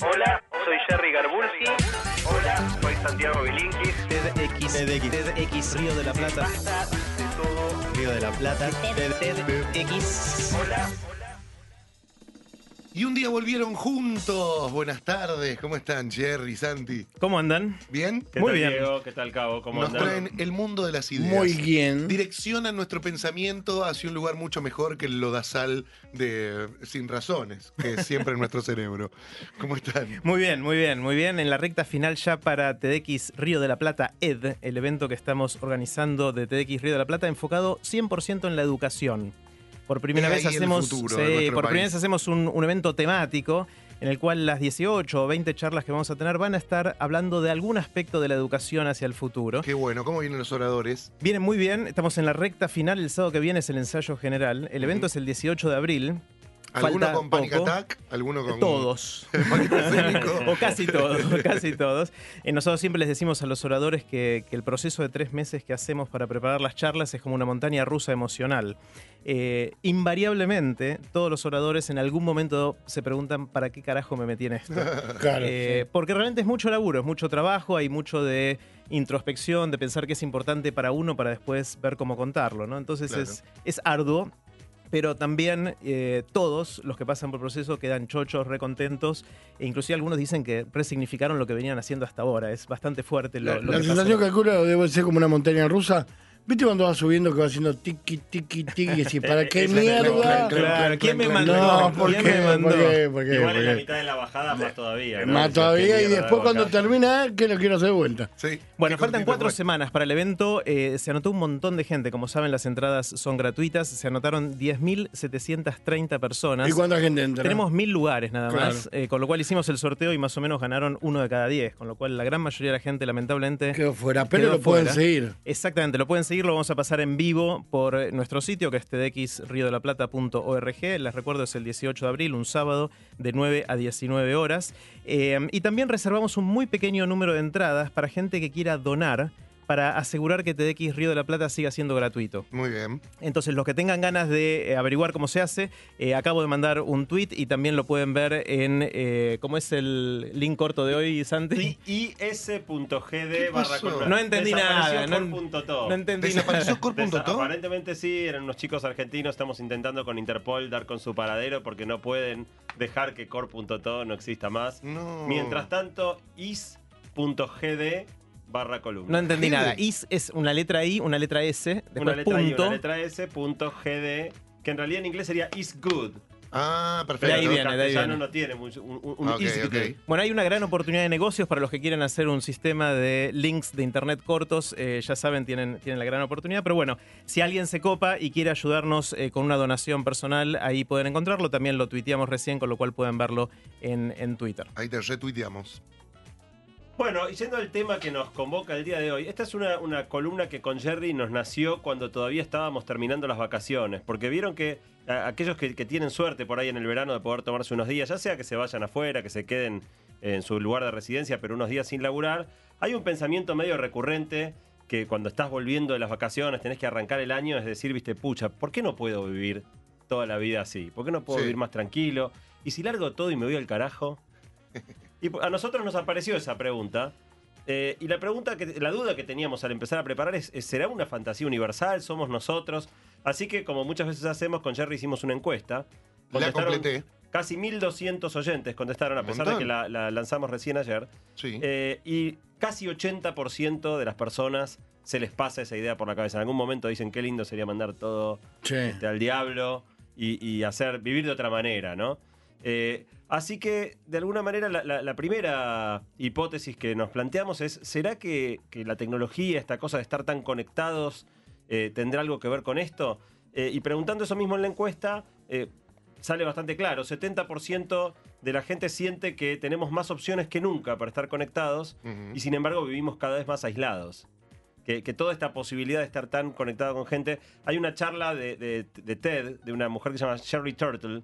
Hola, soy Jerry Garbulski. Hola, soy Santiago Bilinkis. TEDx, TEDx, TEDx, Río de la Plata, Basta de todo. Río de la Plata, TEDx. Hola. Y un día volvieron juntos. Buenas tardes. ¿Cómo están, Jerry, Santi? ¿Cómo andan? ¿Bien? ¿Qué Muy tal, bien. Diego? ¿Qué tal, Cabo? ¿Cómo Nos andan? traen el mundo de las ideas. Muy bien. Direccionan nuestro pensamiento hacia un lugar mucho mejor que el lodazal de Sin Razones, que es siempre en nuestro cerebro. ¿Cómo están? Muy bien, muy bien, muy bien. En la recta final ya para TEDx Río de la Plata ED, el evento que estamos organizando de TEDx Río de la Plata, enfocado 100% en la educación. Por primera vez hacemos, futuro sí, por primera vez hacemos un, un evento temático en el cual las 18 o 20 charlas que vamos a tener van a estar hablando de algún aspecto de la educación hacia el futuro. Qué bueno. ¿Cómo vienen los oradores? Vienen muy bien, estamos en la recta final, el sábado que viene es el ensayo general. El evento es el 18 de abril. ¿Alguno Falta con Panic poco. Attack? ¿Alguno con Todos. o casi todos, casi todos. Eh, nosotros siempre les decimos a los oradores que, que el proceso de tres meses que hacemos para preparar las charlas es como una montaña rusa emocional. Eh, invariablemente, todos los oradores en algún momento se preguntan para qué carajo me metí en esto. Claro. Eh, porque realmente es mucho laburo, es mucho trabajo, hay mucho de introspección, de pensar qué es importante para uno para después ver cómo contarlo, ¿no? Entonces Claro. es, es arduo, pero también eh, todos los que pasan por el proceso quedan chochos, recontentos, e inclusive algunos dicen que resignificaron lo que venían haciendo hasta ahora. Es bastante fuerte lo, La, lo la que sensación pasó. calculo debe ser como una montaña rusa. ¿Viste cuando va subiendo que va haciendo tiki, tiki, tiki? Y decís, ¿para qué mierda? Claro, ¿quién me mandó? No, ¿por ¿Quién qué? me mandó? ¿Por qué? ¿Por qué? Igual ¿Por en la mitad de la bajada, más todavía. ¿no? Más todavía y después cuando termina, que lo quiero hacer de vuelta. Sí. Bueno, faltan cuatro fue. semanas para el evento. eh, se anotó un montón de gente. Como saben, las entradas son gratuitas. Se anotaron 10.730 personas. ¿Y cuánta gente entra? Tenemos mil lugares nada Claro. más, eh, con lo cual hicimos el sorteo y más o menos ganaron uno de cada diez, con lo cual la gran mayoría de la gente lamentablemente... Quedó fuera, pero Quedó lo pueden seguir. Exactamente, lo pueden seguir, lo vamos a pasar en vivo por eh, nuestro sitio que es tdxriodelaplata.org. Les recuerdo es el 18 de abril, un sábado de 9 a 19 horas. Eh, y también reservamos un muy pequeño número de entradas para gente que quiera donar para asegurar que TDX Río de la Plata siga siendo gratuito. Muy bien. Entonces, los que tengan ganas de eh, averiguar cómo se hace, eh, acabo de mandar un tweet y también lo pueden ver en, eh, ¿cómo es el link corto de hoy, Santi? is.gd barra. No entendí nada, no- Core.to. No entendí ¿Desapareció nada. Core.to? Desa- Aparentemente sí, eran unos chicos argentinos. Estamos intentando con Interpol dar con su paradero porque no pueden dejar que core.to no exista más. No. Mientras tanto, is.gd barra columna. No entendí nada. Is es una letra I, una letra S, después una letra I, una letra S, punto GD, que en realidad en inglés sería is good. Ah, De perfecto. ahí Pero viene, en de ahí viene. no tiene mucho, un, is good. Bueno, hay una gran oportunidad de negocios para los que quieren hacer un sistema de links de internet cortos. eh, ya saben, tienen, tienen la gran oportunidad. Pero bueno, si alguien se copa y quiere ayudarnos eh, con una donación personal, ahí pueden encontrarlo. También lo tuiteamos recién, con lo cual pueden verlo en, en Twitter. Ahí te retuiteamos. Bueno, y yendo al tema que nos convoca el día de hoy, esta es una, una columna que con Jerry nos nació cuando todavía estábamos terminando las vacaciones, porque vieron que a- aquellos que, que tienen suerte por ahí en el verano de poder tomarse unos días, ya sea que se vayan afuera, que se queden en su lugar de residencia, pero unos días sin laburar, hay un pensamiento medio recurrente que cuando estás volviendo de las vacaciones, tenés que arrancar el año, es decir, viste, pucha, ¿por qué no puedo vivir toda la vida así? ¿Por qué no puedo Sí. vivir más tranquilo? ¿Y si largo todo y me voy al carajo? Y a nosotros nos apareció esa pregunta. eh, y la pregunta, que, la duda que teníamos al empezar a preparar es, es, ¿será una fantasía universal? ¿Somos nosotros? Así que, como muchas veces hacemos, con Jerry hicimos una encuesta. La Contestaron completé. Casi 1.200 oyentes contestaron, a pesar de que la, la lanzamos recién ayer. Sí. Eh, y casi 80% de las personas se les pasa esa idea por la cabeza. En algún momento dicen, qué lindo sería mandar todo este, al diablo y, y hacer vivir de otra manera, ¿no? Eh, así que, de alguna manera, la, la- la primera hipótesis que nos planteamos es, ¿será que, que la tecnología, esta cosa de estar tan conectados, eh, tendrá algo que ver con esto? Eh, y preguntando eso mismo en la encuesta, eh, sale bastante claro, 70% de la gente siente que tenemos más opciones que nunca para estar conectados y sin embargo vivimos cada vez más aislados. Que, que toda esta posibilidad de estar tan conectado con gente. Hay una charla de, de- de TED, de una mujer que se llama Sherry Turtle,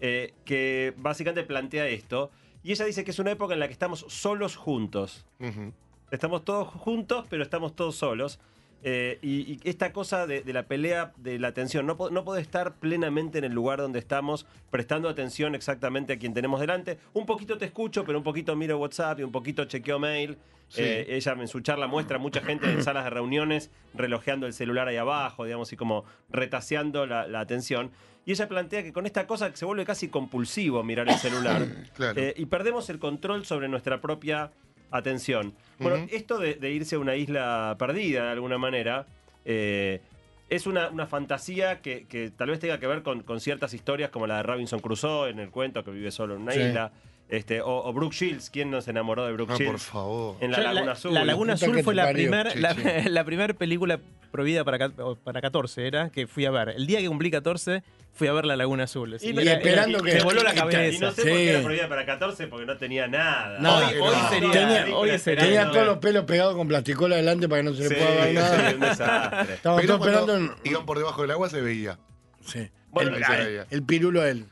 eh, que básicamente plantea esto. Y ella dice que es una época en la que estamos solos juntos. Ujú. Estamos todos juntos, pero estamos todos solos. Eh, y, y esta cosa de, de la pelea de la atención, no, no puede estar plenamente en el lugar donde estamos, prestando atención exactamente a quien tenemos delante. Un poquito te escucho, pero un poquito miro WhatsApp y un poquito chequeo mail. Sí. Eh, ella en su charla muestra mucha gente en salas de reuniones relojeando el celular ahí abajo, digamos, y como retaseando la, la atención. Y ella plantea que con esta cosa se vuelve casi compulsivo mirar el celular. Claro. Eh, y perdemos el control sobre nuestra propia atención. Bueno, esto de, de irse a una isla perdida de alguna manera eh, es una, una fantasía que, que tal vez tenga que ver con, con ciertas historias como la de Robinson Crusoe en el cuento que vive solo en una Sí. isla. Este, o, o Brooke Shields, ¿quién no se enamoró de Brooke Ah, por Shields? favor. En la Yo, Laguna Azul. La Laguna Azul fue la primera la, la primer película prohibida para, para 14 era que fui a ver. El día que cumplí 14 fui a ver la Laguna Azul. Y Y me- era- esperando era- que- me voló la cabeza. Y no sé Sí. por qué era prohibida para 14 porque no tenía nada. No, hoy, era- hoy no. sería. Tenía- hoy sería. Tenía no, todos los pelos pegados con plasticola adelante para que no se Sí, le pueda ver sí, nada. un desastre. Pero esperando. en- iban por debajo del agua se veía. Sí. Bueno, el, el pirulo a él.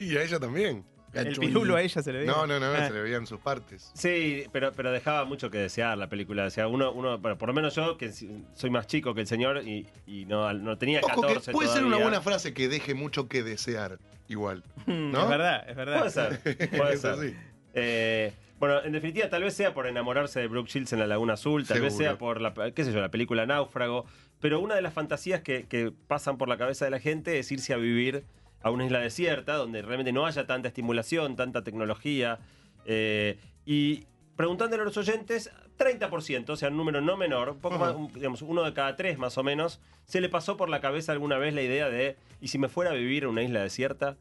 y a ella también. El pirulo a ella se le veía. No, no, no, Ah. se le veían sus partes. Sí, pero, pero dejaba mucho que desear la película. O sea, uno, uno bueno, por lo menos yo, que soy más chico que el señor y, y no, no tenía Ojo 14 que puede ser una buena frase que deje mucho que desear. Igual. ¿No? Es verdad, es verdad. Puede ser, puede ser. sí. Eh, bueno, en definitiva, tal vez sea por enamorarse de Brooke Shields en la Laguna Azul, tal vez sea por la, qué sé yo, la película Náufrago, pero una de las fantasías que, que pasan por la cabeza de la gente es irse a vivir a una isla desierta, donde realmente no haya tanta estimulación, tanta tecnología, eh, y preguntándole a los oyentes, 30%, o sea, un número no menor, un poco más, digamos, uno de cada tres más o menos, se le pasó por la cabeza alguna vez la idea de, ¿y si me fuera a vivir en una isla desierta?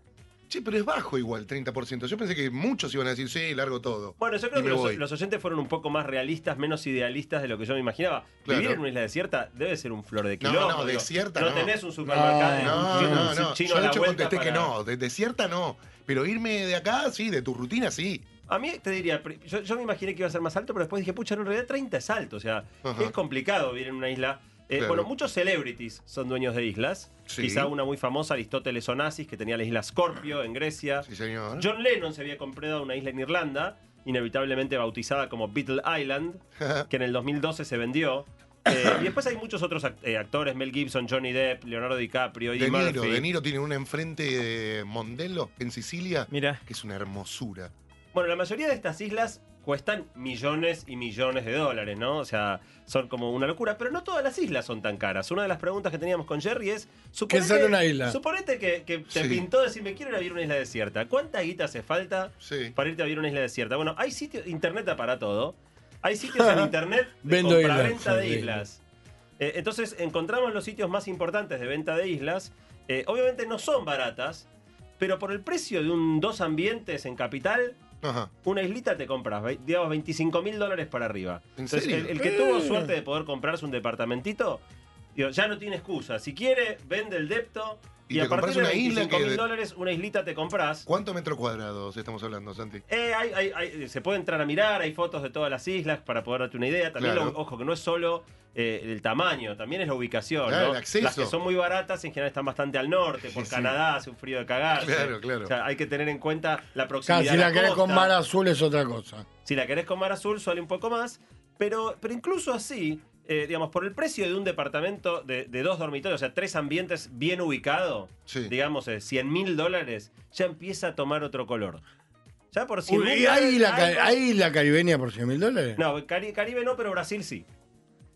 Che, pero es bajo igual, 30%. Yo pensé que muchos iban a decir, sí, largo todo. Bueno, yo creo que los, los oyentes fueron un poco más realistas, menos idealistas de lo que yo me imaginaba. Claro. Vivir en una isla desierta debe ser un flor de No, quilombo. no, digo. desierta no. no. tenés un supermercado. No, un chino- No, un no, no. chino Yo de la hecho contesté que para- no. De desierta no. Pero irme de acá, sí, de tu rutina, sí. A mí te diría, yo, yo me imaginé que iba a ser más alto, pero después dije, pucha, en realidad 30 es alto. O sea, Ajá. es complicado vivir en una isla. Eh, Claro. Bueno, muchos celebrities son dueños de islas. Sí. Quizá una muy famosa, Aristóteles Onassis, que tenía la isla Scorpio en Grecia. Sí, señor. John Lennon se había comprado una isla en Irlanda, inevitablemente bautizada como Beetle Island, que en el 2012 se vendió. Eh, y después hay muchos otros act- eh, actores, Mel Gibson, Johnny Depp, Leonardo DiCaprio, Eddie De Niro, Murphy. De Niro tiene una enfrente de Mondelo, en Sicilia, Mira. que es una hermosura. Bueno, la mayoría de estas islas cuestan millones y millones de dólares, ¿no? O sea, son como una locura, pero no todas las islas son tan caras. Una de las preguntas que teníamos con Jerry es, suponete, sale una isla? Suponete que, que te Sí. pintó decirme quiero ir a vivir a una isla desierta. ¿Cuánta guita hace falta Sí. para irte a vivir a una isla desierta? Bueno, hay sitios, internet para todo. Hay sitios en internet de Vendo islas, compraventa de islas. Eh, entonces encontramos los sitios más importantes de venta de islas. Eh, obviamente no son baratas, pero por el precio de un dos ambientes en capital, Ajá. una islita te compras, digamos, 25 mil dólares para arriba. ¿En Entonces, serio? el, el que Eh. tuvo suerte de poder comprarse un departamentito, digo, ya no tiene excusa. Si quiere, vende el depto Y y, te a partir compras de una isla 25 mil que- dólares, una islita te compras. ¿Cuántos metros cuadrados estamos hablando, Santi? Eh, hay- hay- hay- se puede entrar a mirar, hay fotos de todas las islas para poder darte una idea. También, Claro. lo- ojo, que no es solo eh, el tamaño, también es la ubicación. Claro, ¿no? el acceso. Las que son muy baratas en general están bastante al norte, por Sí, sí. Canadá hace un frío de cagarse. Claro, claro. O sea, hay que tener en cuenta la Claro, proximidad. si a la querés con mar azul es otra cosa. Si la querés con mar azul, suele un poco más. Pero, pero incluso así, eh, digamos, por el precio de un departamento de, de dos dormitorios, o sea, tres ambientes bien ubicados, Sí. digamos, eh, 100 mil dólares, ya empieza a tomar otro color. Ya por 100 Uy, mil ¿y ¿Hay la, hay caribeña por 100 mil dólares? No, Cari- Caribe no, pero Brasil sí.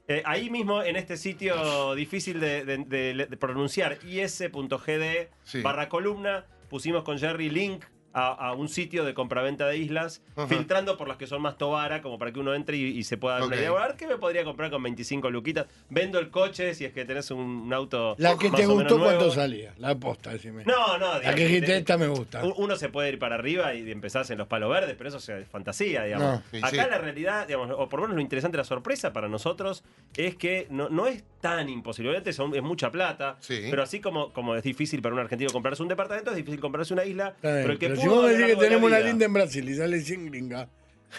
Eh, ahí mismo, en este sitio difícil de, de- de- de pronunciar, is.gd Sí. barra columna, pusimos con Jerry link a, a un sitio de compraventa de islas, Ajá. filtrando por las que son más tobara, como para que uno entre y, y se pueda dar una Ok. idea. A ver, ¿qué me podría comprar con 25 luquitas? Vendo el coche si es que tenés un, un auto La que más te o menos gustó, ¿cuánto nuevo. salía? La aposta, decime. No, no. la digamos, que dijiste, te- esta me gusta. Uno se puede ir para arriba y empezás en los palos verdes, pero eso es fantasía, digamos. No, sí, Acá sí. la realidad, digamos, o por lo menos lo interesante, la sorpresa para nosotros, es que no, no es tan imposible. Obviamente son- es mucha plata, Sí. pero así como, como es difícil para un argentino comprarse un departamento, es difícil comprarse una isla. Bien, Pero el que pero si vos a me decís que de tenemos una linda en Brasil y sale 100 gringas,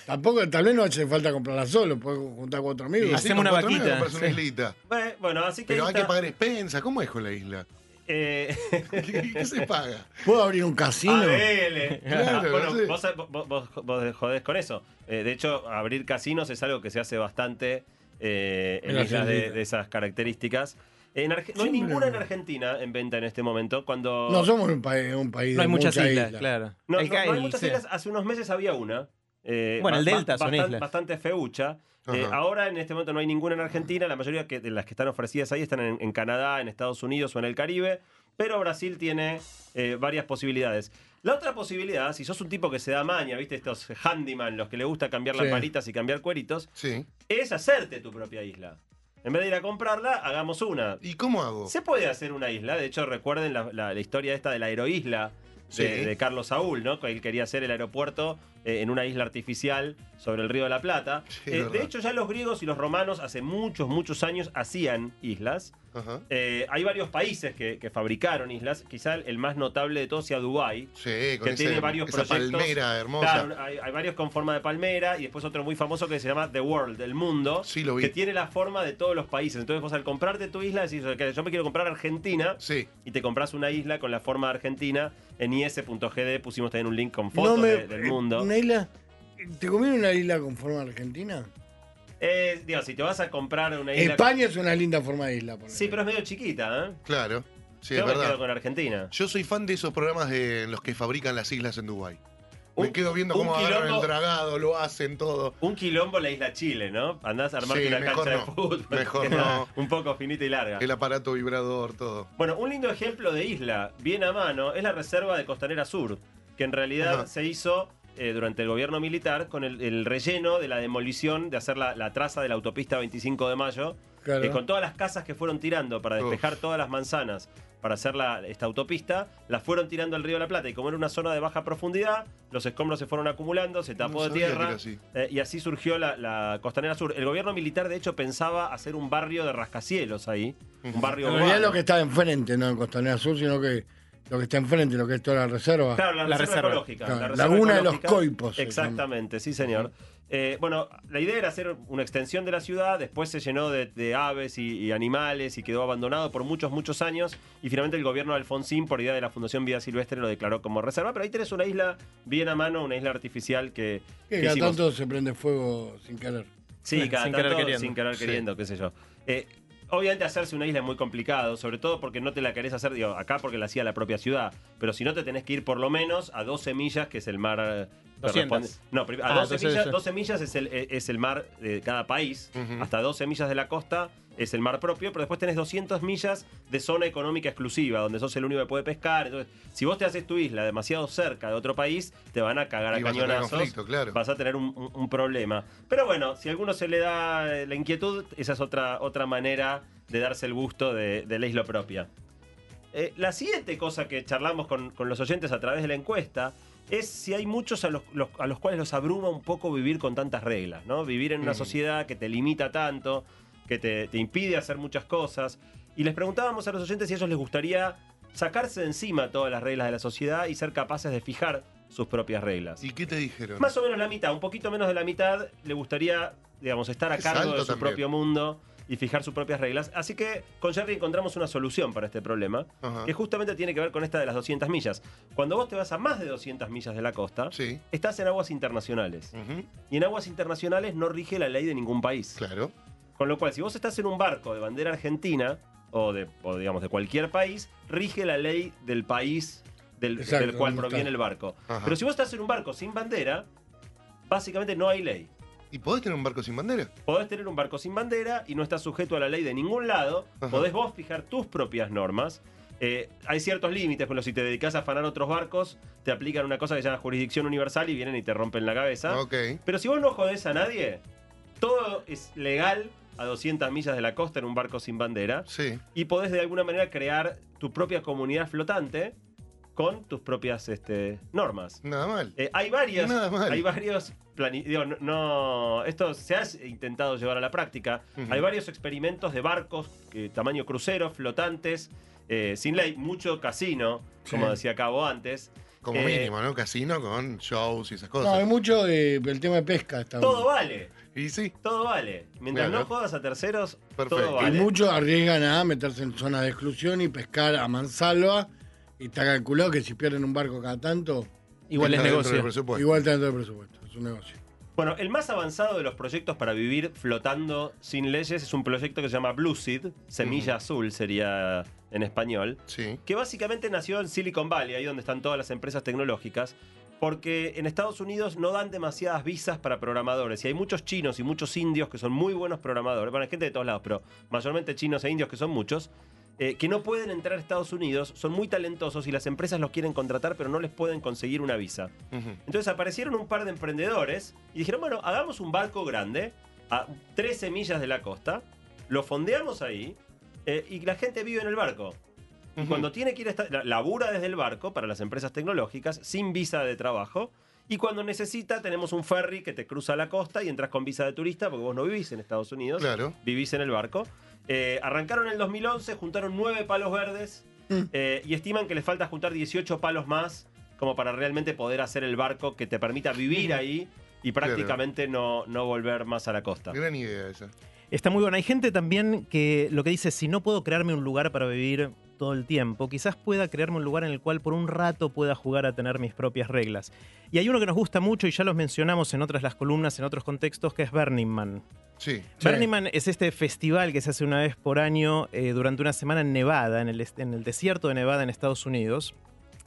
tampoco, tal vez no hace falta comprarla solo, puedes juntar cuatro amigos. Sí, Hacemos una vaquita, amigos compras una islita. Bueno, así que. Pero hay que pagar expensas. ¿Cómo es con la isla? Eh, ¿Qué, qué se paga? ¿Puedo abrir un casino? Claro, bueno, no sé. vos, vos- vos- jodés con eso. Eh, de hecho, abrir casinos es algo que se hace bastante eh, en islas de esas características. En Arge- no hay ninguna en Argentina en venta en este momento. Cuando No somos un país, un país No hay de muchas mucha islas, isla. claro. No, El no- no hay muchas sí. islas. Hace unos meses había una. eh, Bueno, el Delta son bastan- islas. Bastante feucha. Eh, ahora en este momento no hay ninguna en Argentina. La mayoría que- de las que están ofrecidas ahí están en, en Canadá, en Estados Unidos o en el Caribe. Pero Brasil tiene eh, varias posibilidades. La otra posibilidad, si sos un tipo que se da maña, viste, estos handyman, los que le gusta cambiar las palitas y cambiar cueritos, Sí. es hacerte tu propia isla. En vez de ir a comprarla, hagamos una. ¿Y cómo hago? Se puede hacer una isla, de hecho recuerden la, la- la historia esta de la aeroisla de, Sí. de Carlos Saúl, ¿no? Que él quería hacer el aeropuerto eh, en una isla artificial sobre el río de la Plata. Sí, Eh, de hecho ya los griegos y los romanos hace muchos, muchos años hacían islas. Ajá. Eh, hay varios países que, que fabricaron islas, quizá el más notable de todos sea Dubái. Sí, con que ese- tiene varios esa proyectos. palmera hermosa. Claro, hay, hay varios con forma de palmera y después otro muy famoso que se llama The World, el mundo, Sí, lo vi. que tiene la forma de todos los países. Entonces vos al comprarte tu isla decís, "Ok, yo me quiero comprar Argentina Sí. y te compras una isla con la forma de Argentina. En is.gd pusimos también un link con fotos No me- de- del eh, mundo. ¿Una isla? ¿Te conviene una isla con forma argentina? Eh, digo, si te vas a comprar una isla... España es una linda forma de isla. ponele. Sí, pero es medio chiquita, ¿eh? Claro. Sí, yo es me quedo verdad. con Argentina. Yo soy fan de esos programas de en los que fabrican las islas en Dubái. Me quedo viendo un cómo agarran el dragado, lo hacen todo. Un quilombo la isla Chile, ¿no? Andás a armarte Sí, una mejor cancha no. de fútbol. Mejor que era no. Un poco finita y larga. El aparato vibrador, todo. Bueno, un lindo ejemplo de isla, bien a mano, es la reserva de Costanera Sur, que en realidad Ajá. se hizo eh, durante el gobierno militar con el, el relleno de la demolición de hacer la, la traza de la autopista 25 de mayo, Claro. que con todas las casas que fueron tirando para Uf. despejar todas las manzanas para hacer la- esta autopista, las fueron tirando al río de la Plata y como era una zona de baja profundidad, los escombros se fueron acumulando, se tapó No de tierra así. eh, y así surgió la, la Costanera Sur. El gobierno militar de hecho pensaba hacer un barrio de rascacielos ahí, un barrio En realidad lo que está enfrente, no en Costanera Sur, sino que lo que está enfrente, lo que es toda la reserva. Claro, la, La reserva, reserva. ecológica. Claro, la reserva Laguna de los. Coipos Exactamente, sí, señor. Eh, bueno, la idea era hacer una extensión de la ciudad, después se llenó de, de aves y, y animales y quedó abandonado por muchos, muchos años. Y finalmente el gobierno de Alfonsín, por idea de la Fundación Vida Silvestre, lo declaró como reserva. Pero ahí tenés una isla bien a mano, una isla artificial que, Que cada tanto se prende fuego sin querer. Sí, cada Sin tanto, querer queriendo. sin querer Sí. queriendo, qué sé yo. Eh, obviamente hacerse una isla es muy complicado, sobre todo porque no te la querés hacer, digo, acá porque la hacía la propia ciudad, pero si no te tenés que ir por lo menos a 12 millas, que es el mar... eh, que 200. responde- No, a Ah, 12, entonces millas, eso. 12 millas es el, eh, es el mar de cada país, hasta 12 millas de la costa es el mar propio, pero después tenés 200 millas de zona económica exclusiva, donde sos el único que puede pescar. Entonces, si vos te haces tu isla demasiado cerca de otro país, te van a cagar a Y vas a tener cañonazos claro. vas a tener un, un- un problema. Pero bueno, si a alguno se le da eh, la inquietud, esa es otra, otra manera de darse el gusto de, de la isla propia. Eh, la siguiente cosa que charlamos con, con los oyentes a través de la encuesta es si hay muchos a los, los- a los cuales los abruma un poco vivir con tantas reglas, ¿no? Vivir en una Mm. sociedad que te limita tanto, que te, te impide hacer muchas cosas. Y les preguntábamos a los oyentes si a ellos les gustaría sacarse de encima todas las reglas de la sociedad y ser capaces de fijar sus propias reglas. ¿Y qué te dijeron? Más o menos la mitad, un poquito menos de la mitad, le gustaría, digamos, estar a cargo de su también. propio mundo y fijar sus propias reglas. Así que con Jerry encontramos una solución para este problema, Ajá. que justamente tiene que ver con esta de las 200 millas. Cuando vos te vas a más de 200 millas de la costa, Sí. estás en aguas internacionales. Y en aguas internacionales no rige la ley de ningún país. Claro. Con lo cual, si vos estás en un barco de bandera argentina, o de, o digamos, de cualquier país, rige la ley del país del, Exacto, del cual proviene el barco. Ajá. Pero si vos estás en un barco sin bandera, básicamente no hay ley. ¿Y podés tener un barco sin bandera? Podés tener un barco sin bandera y no estás sujeto a la ley de ningún lado. Ajá. Podés vos fijar tus propias normas. Eh, hay ciertos límites, ejemplo, si te dedicas a afanar otros barcos, te aplican una cosa que se llama jurisdicción universal y vienen y te rompen la cabeza. Pero si vos no jodés a nadie, todo es legal a 200 millas de la costa en un barco sin bandera Sí. y podés de alguna manera crear tu propia comunidad flotante con tus propias este, normas. Nada mal. Eh, hay varias, Nada mal. hay varios plani- digo, no, no- esto se ha intentado llevar a la práctica. Hay varios experimentos de barcos que, tamaño crucero, flotantes, eh, sin ley, mucho casino, como Sí. decía Cabo antes. Como Eh, mínimo, ¿no? Casino con shows y esas No, hay cosas. mucho de, el tema de pesca. Está Todo vale, y sí. todo vale. Mientras no jodas a terceros, Perfecto. todo Y vale. muchos arriesgan a meterse en zonas de exclusión y pescar a mansalva. Y está calculado que si pierden un barco cada tanto, Igual es negocio. presupuesto. igual está dentro del presupuesto. Es un negocio. Bueno, el más avanzado de los proyectos para vivir flotando sin leyes es un proyecto que se llama Blue Seed, Semilla Azul sería en español, Sí. que básicamente nació en Silicon Valley, ahí donde están todas las empresas tecnológicas, porque en Estados Unidos no dan demasiadas visas para programadores y hay muchos chinos y muchos indios que son muy buenos programadores, bueno, hay gente de todos lados, pero mayormente chinos e indios que son muchos, eh, que no pueden entrar a Estados Unidos, son muy talentosos y las empresas los quieren contratar, pero no les pueden conseguir una visa. Entonces aparecieron un par de emprendedores y dijeron, bueno, hagamos un barco grande a 13 millas de la costa, lo fondeamos ahí eh, y la gente vive en el barco. Y cuando tiene que ir a esta- la- labura desde el barco para las empresas tecnológicas, sin visa de trabajo. Y cuando necesita, tenemos un ferry que te cruza la costa y entras con visa de turista, porque vos no vivís en Estados Unidos, Claro. vivís en el barco. Eh, arrancaron en el 2011, juntaron nueve palos verdes Mm. eh, y estiman que les falta juntar 18 palos más como para realmente poder hacer el barco que te permita vivir ahí y prácticamente no, no volver más a la costa. Gran idea esa. Está muy bueno. Hay gente también que lo que dice, si no puedo crearme un lugar para vivir todo el tiempo, quizás pueda crearme un lugar en el cual por un rato pueda jugar a tener mis propias reglas. Y hay uno que nos gusta mucho y ya los mencionamos en otras las columnas, en otros contextos, que es Burning Man. Sí. Sí. Burning Man es este festival que se hace una vez por año eh, durante una semana en Nevada, en el, est- en el desierto de Nevada en Estados Unidos,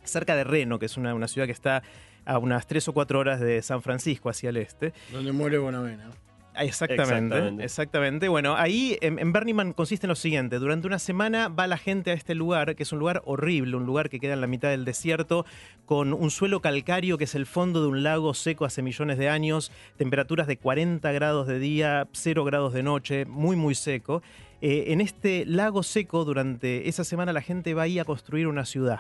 cerca de Reno, que es una, una ciudad que está a unas 3 o 4 horas de San Francisco hacia el este. Donde muere Bonavena. Ah, Exactamente, Exactamente. exactamente. Bueno, ahí en, en consiste en lo siguiente. Durante una semana va la gente a este lugar, que es un lugar horrible, un lugar que queda en la mitad del desierto, con un suelo calcáreo que es el fondo de un lago seco hace millones de años, temperaturas de 40 grados de día, 0 grados de noche, muy, muy seco. Eh, en este lago seco, durante esa semana la gente va ahí a construir una ciudad.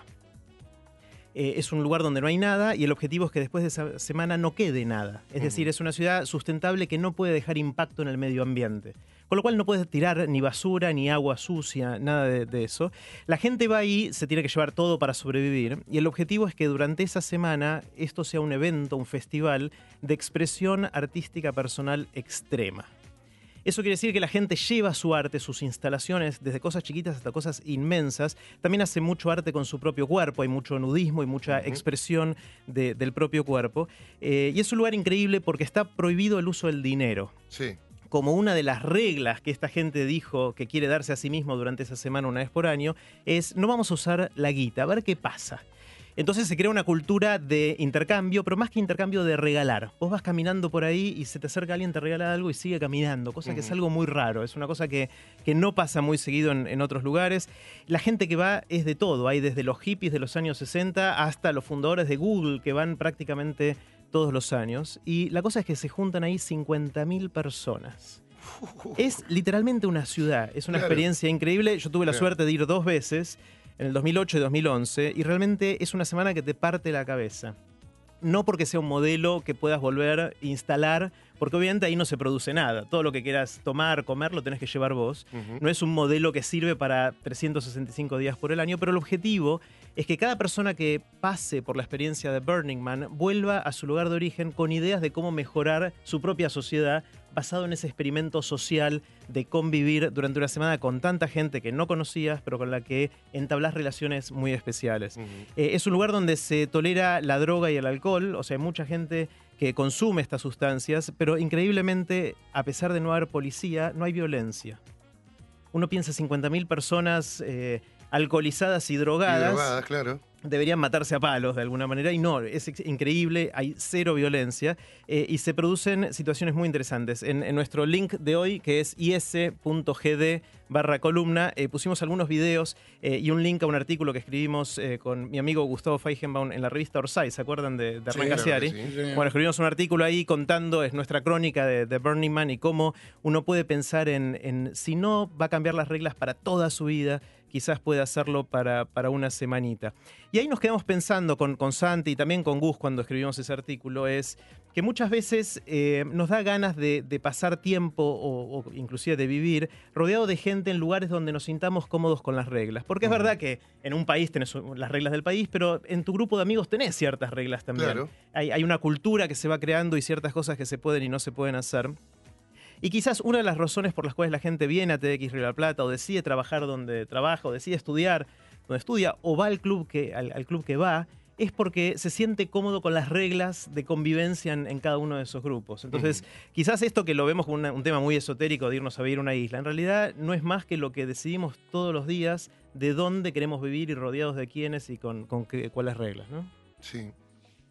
Eh, es un lugar donde no hay nada y el objetivo es que después de esa semana no quede nada. Es decir, es una ciudad sustentable que no puede dejar impacto en el medio ambiente. Con lo cual no puedes tirar ni basura, ni agua sucia, nada de, de eso. La gente va ahí, se tiene que llevar todo para sobrevivir y el objetivo es que durante esa semana esto sea un evento, un festival de expresión artística personal extrema. Eso quiere decir que la gente lleva su arte, sus instalaciones, desde cosas chiquitas hasta cosas inmensas. También hace mucho arte con su propio cuerpo, hay mucho nudismo y mucha expresión de- del propio cuerpo. Eh, y es un lugar increíble porque está prohibido el uso del dinero. Sí. Como una de las reglas que esta gente dijo que quiere darse a sí mismo durante esa semana una vez por año, es no vamos a usar la guita, a ver qué pasa. Entonces se crea una cultura de intercambio, pero más que intercambio de regalar. Vos vas caminando por ahí y se te acerca alguien, te regala algo y sigue caminando, cosa que es algo muy raro, es una cosa que, que no pasa muy seguido en, en otros lugares. La gente que va es de todo, hay desde los hippies de los años 60 hasta los fundadores de Google que van prácticamente todos los años. Y la cosa es que se juntan ahí 50.000 personas. Es literalmente una ciudad, es una Claro. experiencia increíble. Yo tuve la Claro. suerte de ir dos veces, en el 2008 y 2011, y realmente es una semana que te parte la cabeza. No porque sea un modelo que puedas volver a instalar, porque obviamente ahí no se produce nada. Todo lo que quieras tomar, comer, lo tenés que llevar vos. No es un modelo que sirve para 365 días por el año, pero el objetivo es que cada persona que pase por la experiencia de Burning Man vuelva a su lugar de origen con ideas de cómo mejorar su propia sociedad basado en ese experimento social de convivir durante una semana con tanta gente que no conocías, pero con la que entablas relaciones muy especiales. Eh, es un lugar donde se tolera la droga y el alcohol, o sea, hay mucha gente que consume estas sustancias, pero increíblemente, a pesar de no haber policía, no hay violencia. Uno piensa 50.000 personas eh, alcoholizadas y Y drogadas, drogadas, claro. Deberían matarse a palos de alguna manera, y no, es increíble, hay cero violencia eh, y se producen situaciones muy interesantes. En, en nuestro link de hoy, que es is.gd barra columna, eh, pusimos algunos videos eh, y un link a un artículo que escribimos con mi amigo Gustavo Feigenbaum en la revista Orsay, ¿se acuerdan de, de Sí, Hernán claro sí. Sí. Bueno, escribimos un artículo ahí contando, es nuestra crónica de, de Burning Man y cómo uno puede pensar en, en si no va a cambiar las reglas para toda su vida, quizás puede hacerlo para, para una semanita. Y ahí nos quedamos pensando con, con Santi y también con Gus cuando escribimos ese artículo, es que muchas veces eh, nos da ganas de, de pasar tiempo o, o inclusive de vivir rodeado de gente en lugares donde nos sintamos cómodos con las reglas. Porque es verdad que en un país tenés las reglas del país, pero en tu grupo de amigos tenés ciertas reglas también Claro. hay, hay una cultura que se va creando y ciertas cosas que se pueden y no se pueden hacer. Y quizás una de las razones por las cuales la gente viene a TX Río de la Plata o decide trabajar donde trabaja o decide estudiar donde estudia o va al club que, al, al club que va es porque se siente cómodo con las reglas de convivencia en, en cada uno de esos grupos. Entonces, quizás esto que lo vemos como una- un tema muy esotérico de irnos a vivir a una isla, en realidad no es más que lo que decidimos todos los días de dónde queremos vivir y rodeados de quiénes y con, con qué- cuáles reglas, ¿no? Sí.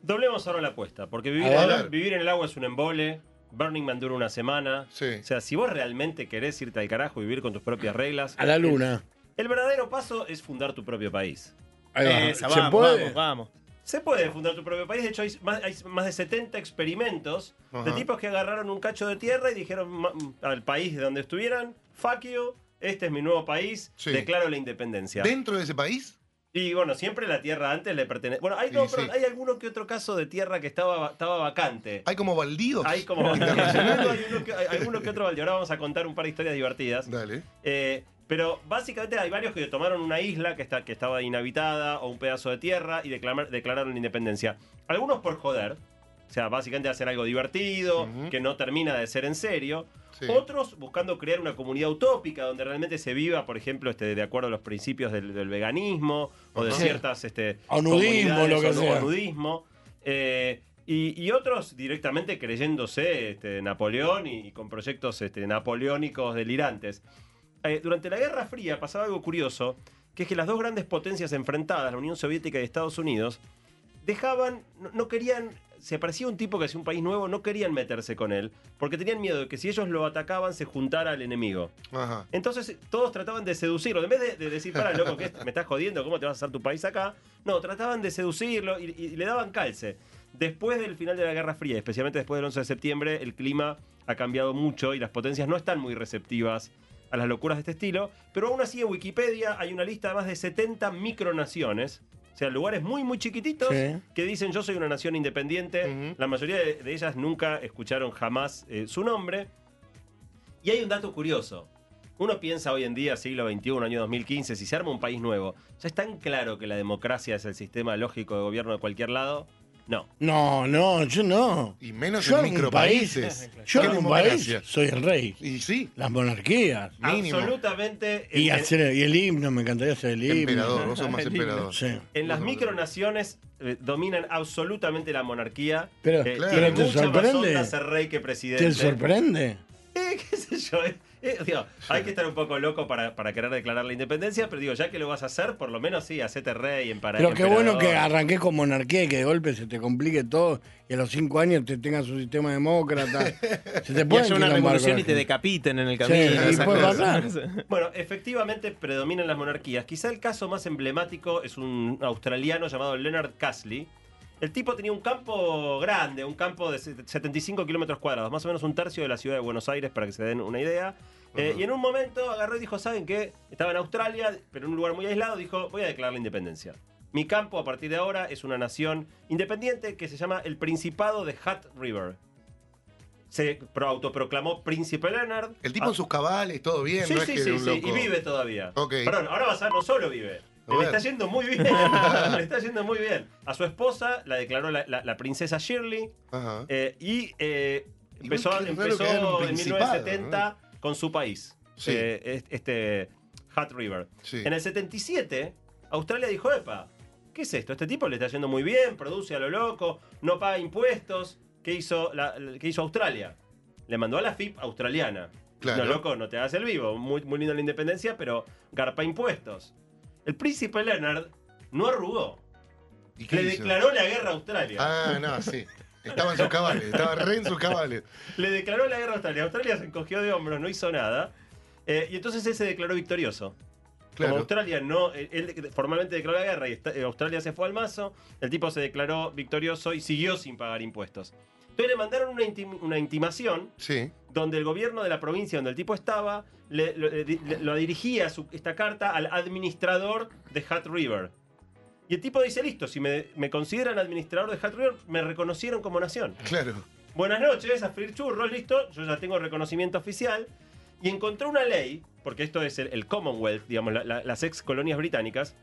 Doblemos ahora la apuesta, porque vivir, en, vivir en el agua es un embole. Burning Man dura una semana. Sí. O sea, si vos realmente querés irte al carajo y vivir con tus propias reglas. A la luna. El, verdadero paso es fundar tu propio país. Ahí va. Esa, ¿Se vamos, puede? vamos, vamos. Se puede fundar tu propio país. De hecho, hay más, hay más de 70 experimentos de tipos que agarraron un cacho de tierra y dijeron ma- al país de donde estuvieran: fuck you, este es mi nuevo país, Sí. declaro la independencia. ¿Dentro de ese país? Y bueno, siempre la tierra antes le pertenece. Bueno, hay, no, Sí, pero sí. hay alguno que otro caso de tierra que estaba, estaba vacante. ¿Hay como baldíos? Hay como internacionales. hay uno que, hay alguno que otro balde. Ahora vamos a contar un par de historias divertidas. Dale. Eh, pero básicamente hay varios que tomaron una isla que, está, que estaba inhabitada o un pedazo de tierra y declamar- declararon la independencia. Algunos por joder. O sea, básicamente hacer algo divertido, que no termina de ser en serio. Sí. Otros buscando crear una comunidad utópica donde realmente se viva, por ejemplo, este, de acuerdo a los principios del, del veganismo o de ciertas este, O nudismo, comunidades lo que o sea. o nudismo. Eh, y, y otros directamente creyéndose este, Napoleón y, y con proyectos este, napoleónicos delirantes. Eh, durante la Guerra Fría pasaba algo curioso, que es que las dos grandes potencias enfrentadas, la Unión Soviética y Estados Unidos, dejaban, no, no querían, se aparecía un tipo que hacía un país nuevo, no querían meterse con él, porque tenían miedo de que si ellos lo atacaban se juntara al enemigo. Ajá. Entonces todos trataban de seducirlo. En vez de, de decir, para, loco, que me estás jodiendo, ¿cómo te vas a hacer tu país acá? No, trataban de seducirlo y, y le daban calce. Después del final de la Guerra Fría, especialmente después del 11 de septiembre, el clima ha cambiado mucho y las potencias no están muy receptivas a las locuras de este estilo. Pero aún así en Wikipedia hay una lista de más de 70 micronaciones. O sea, lugares muy, muy chiquititos Sí. que dicen yo soy una nación independiente. La mayoría de, de ellas nunca escucharon jamás eh, su nombre. Y hay un dato curioso. Uno piensa hoy en día, siglo XXI, año 2015, si se arma un país nuevo, ¿ya es tan claro que la democracia es el sistema lógico de gobierno de cualquier lado? No. No, no, yo no. Y menos Yo en un país, micropaíses. yo ¿Qué en un país soy el rey. Y sí, Las monarquías. Mínimo. Absolutamente. Y, en- hacer, y el himno, me encantaría hacer el himno. emperador, vos sos más emperador. Sí. En las micronaciones eh, dominan absolutamente la monarquía. Pero- Eh, Claro. tiene pero te mucha más sorprende. onda ser rey que presidente. ¿Te sorprende? Eh, qué sé yo. Eh, digo, hay que estar un poco loco para, para querer declarar la independencia, pero digo, ya que lo vas a hacer, por lo menos sí, hacete rey en para Pero qué bueno que emperador. arranques con monarquía y que de golpe se te complique todo y a los cinco años te tengas un sistema demócrata. Se te Y puede haya una revolución y te decapiten en el camino. Sí, y puede pasar. Bueno, efectivamente predominan las monarquías. Quizá el caso más emblemático es un australiano llamado Leonard Casley. El tipo tenía un campo grande, un campo de 75 kilómetros cuadrados, más o menos un tercio de la ciudad de Buenos Aires, para que se den una idea. Eh, y en un momento agarró y dijo, ¿saben qué? Estaba en Australia, pero en un lugar muy aislado, dijo, voy a declarar la independencia. Mi campo a partir de ahora es una nación independiente que se llama el Principado de Hat River. Se pro- autoproclamó Príncipe Leonard. El tipo Ah, en sus cabales, todo bien, Sí, no es sí, que sí, un sí, loco. y vive todavía. Ok. Perdón, ahora vas a ver, no solo vive. Le está yendo muy bien. Le está yendo muy bien. A su esposa la declaró la, la- la princesa Shirley Ajá. eh, y eh, empezó, empezó en principado, 1970 con su país. Sí. eh, es- este Hat River. Sí. En el 77, Australia dijo, epa, ¿qué es esto? Este tipo le está yendo muy bien, produce a lo loco, no paga impuestos. ¿Qué hizo, la, qué hizo Australia? Le mandó a la FIP australiana. Claro. No, loco, no te hagas el vivo. Muy, muy linda la independencia, pero garpa impuestos. El príncipe Leonard no arrugó. ¿Y qué Le hizo? declaró la guerra a Australia. Ah, no, sí. Estaba en sus cabales, estaba re en sus cabales. Le declaró la guerra a Australia. Australia se encogió de hombros, no hizo nada. Eh, y entonces él se declaró victorioso. Como Claro. Australia no, él, él formalmente declaró la guerra y eh, Australia se fue al mazo, el tipo se declaró victorioso y siguió sin pagar impuestos. Entonces le mandaron una, intim- una intimación Sí. Donde el gobierno de la provincia donde el tipo estaba le, lo, le- le- lo dirigía su- esta carta al administrador de Hat River. Y el tipo dice, listo, si me, me consideran administrador de Hat River, me reconocieron como nación. Claro. Buenas noches, a freír churros, listo, yo ya tengo reconocimiento oficial. Y encontró una ley, porque esto es el, el Commonwealth, digamos, la- la- las ex colonias británicas,